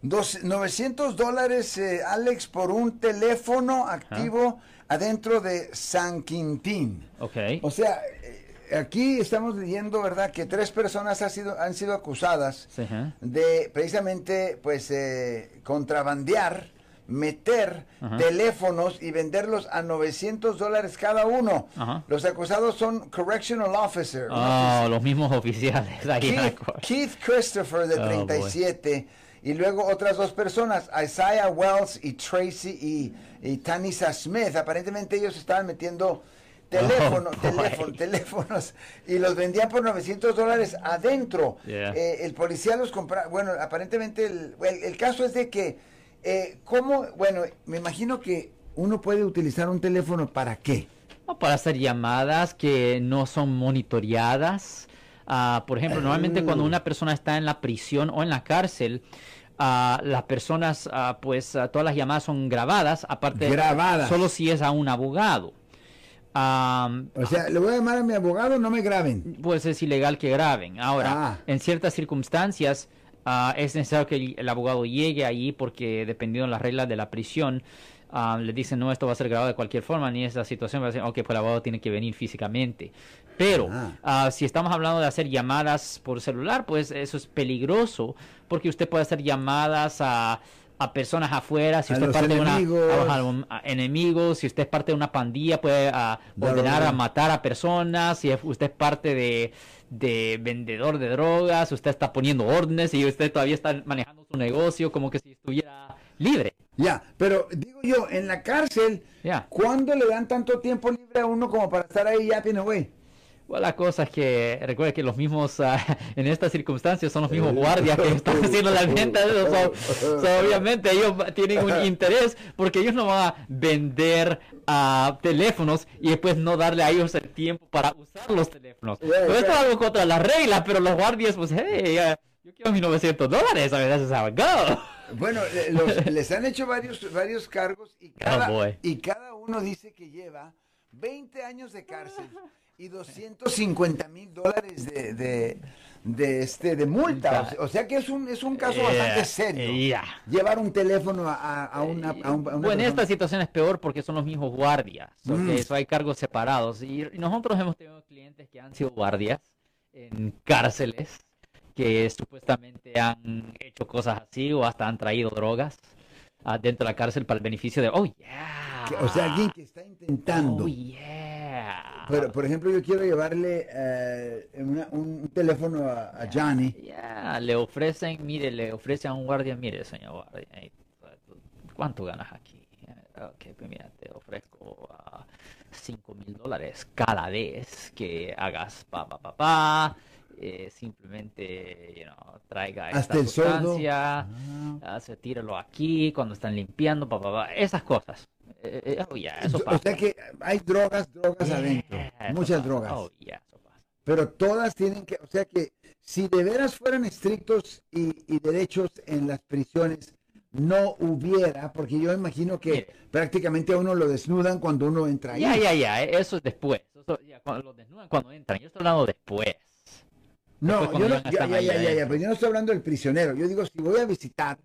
Dos, 900 dólares, eh, Alex, por un teléfono activo adentro de San Quintín. Ok. O sea, eh, aquí estamos leyendo, ¿verdad?, que tres personas ha sido, han sido acusadas Sí, de precisamente, pues, eh, contrabandear, meter Ajá. teléfonos y venderlos a 900 dólares cada uno. Ajá. Los acusados son correctional officer. un Oh, los mismos oficiales. Keith. Keith Christopher, de Oh, boy. 37, y luego otras dos personas, Isaiah Wells y Tracy y, y Tanisa Smith. Aparentemente ellos estaban metiendo teléfonos, Oh, boy. teléfonos, y los vendían por 900 dólares adentro. Yeah. Eh, el policía los compraba, bueno, aparentemente el, el- el caso es de que, eh, ¿cómo? Bueno, me imagino que uno puede utilizar un teléfono para qué. Para hacer llamadas que no son monitoreadas. Ah, por ejemplo, normalmente cuando una persona está en la prisión o en la cárcel, ah, las personas, ah, pues todas las llamadas son grabadas, aparte Grabadas. solo si es a un abogado. O sea, le voy a llamar a mi abogado, no me graben. pues es ilegal que graben. Ahora, Ah. en ciertas circunstancias es necesario que el, el abogado llegue allí porque dependiendo de las reglas de la prisión, le dicen no, esto va a ser grabado de cualquier forma, ni esa situación va a decir, ok, pues el abogado tiene que venir físicamente. Pero Ah. ah, si estamos hablando de hacer llamadas por celular, pues eso es peligroso porque usted puede hacer llamadas a, a personas afuera, si A usted es parte de una enemigos. a los alum- a enemigos, si usted es parte de una pandilla, puede ah, ordenar a matar a personas, si usted es parte de, de vendedor de drogas, usted está poniendo órdenes y usted todavía está manejando su negocio como que si estuviera libre. Ya, pero digo yo, en la cárcel. ¿cuándo le dan tanto tiempo libre a uno como para estar ahí ya tiene güey? Bueno, la cosa es que recuerde que los mismos, ah, en estas circunstancias, son los mismos guardias que están haciendo la venta. So- so, obviamente ellos tienen un interés porque ellos no van a vender ah, teléfonos y después no darle a ellos el tiempo para usar los teléfonos. Yeah, Pues esto es algo contra las reglas, pero los guardias, pues, hey, ah, yo quiero mis 900 dólares, a ver, that's how it go. Bueno, le- los- les han hecho varios, varios cargos y cada, boy. y cada uno dice que lleva 20 años de cárcel y 250 mil dólares de, de, de, este, de multa. O sea, que es un, es un caso bastante Yeah, serio. yeah. Llevar un teléfono a, a- una, a un- a una Bueno, en esta persona. situación es peor porque son los mismos guardias. Mm. Eso hay cargos separados. Y, y nosotros hemos tenido clientes que han sido guardias en cárceles que supuestamente han hecho cosas así o hasta han traído drogas ah, dentro de la cárcel para el beneficio de, oh, yeah. Que- O sea, alguien que está intentando. Oh, yeah. Pero, por ejemplo, yo quiero llevarle eh, una- un teléfono a, a Johnny. Ya, le ofrecen, mire, le ofrecen a un guardia, mire, señor guardia, ¿cuánto ganas aquí? Eh, Ok, pues mira, te ofrezco ah, cinco mil dólares cada vez que hagas pa, pa, pa, pa, eh, simplemente, you know, traiga esta Hasta el sordo. sustancia, Ah. ah, se tíralo aquí cuando están limpiando, pa, pa, pa, esas cosas. Eh, eh, oh, yeah, eso o pasa. sea que hay drogas, drogas adentro. Yeah, eso Muchas pasa. drogas. Oh, yeah, eso pasa. Pero todas tienen que, o sea que si de veras fueran estrictos y, y derechos en las prisiones, no hubiera, porque yo imagino que Mire. prácticamente a uno lo desnudan cuando uno entra ahí. Ya, ya, ya, eh, eso es después. Eso, ya, cuando los desnudan cuando entran. Yo estoy hablando después. No, Después yo no, ya ya, ya, ya, adentro. pero yo no estoy hablando del prisionero. Yo digo, si voy a visitar,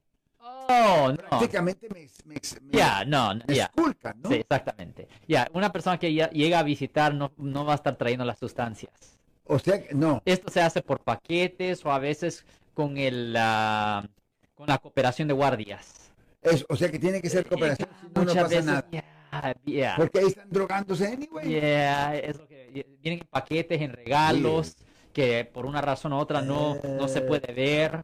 no. prácticamente me, me, me- Ya, no, me esculcan, ¿no? Sí, exactamente. Ya, una persona que ya llega a visitar no, no va a estar trayendo las sustancias. O sea, no. Esto se hace por paquetes o a veces con el ah, con la cooperación de guardias. Es, o sea que tiene que ser cooperación, Eh, si no, pasa veces, nada. Porque ahí están drogándose anyway. Yeah, es lo que vienen en paquetes, en regalos, que por una razón u otra no, no se puede ver.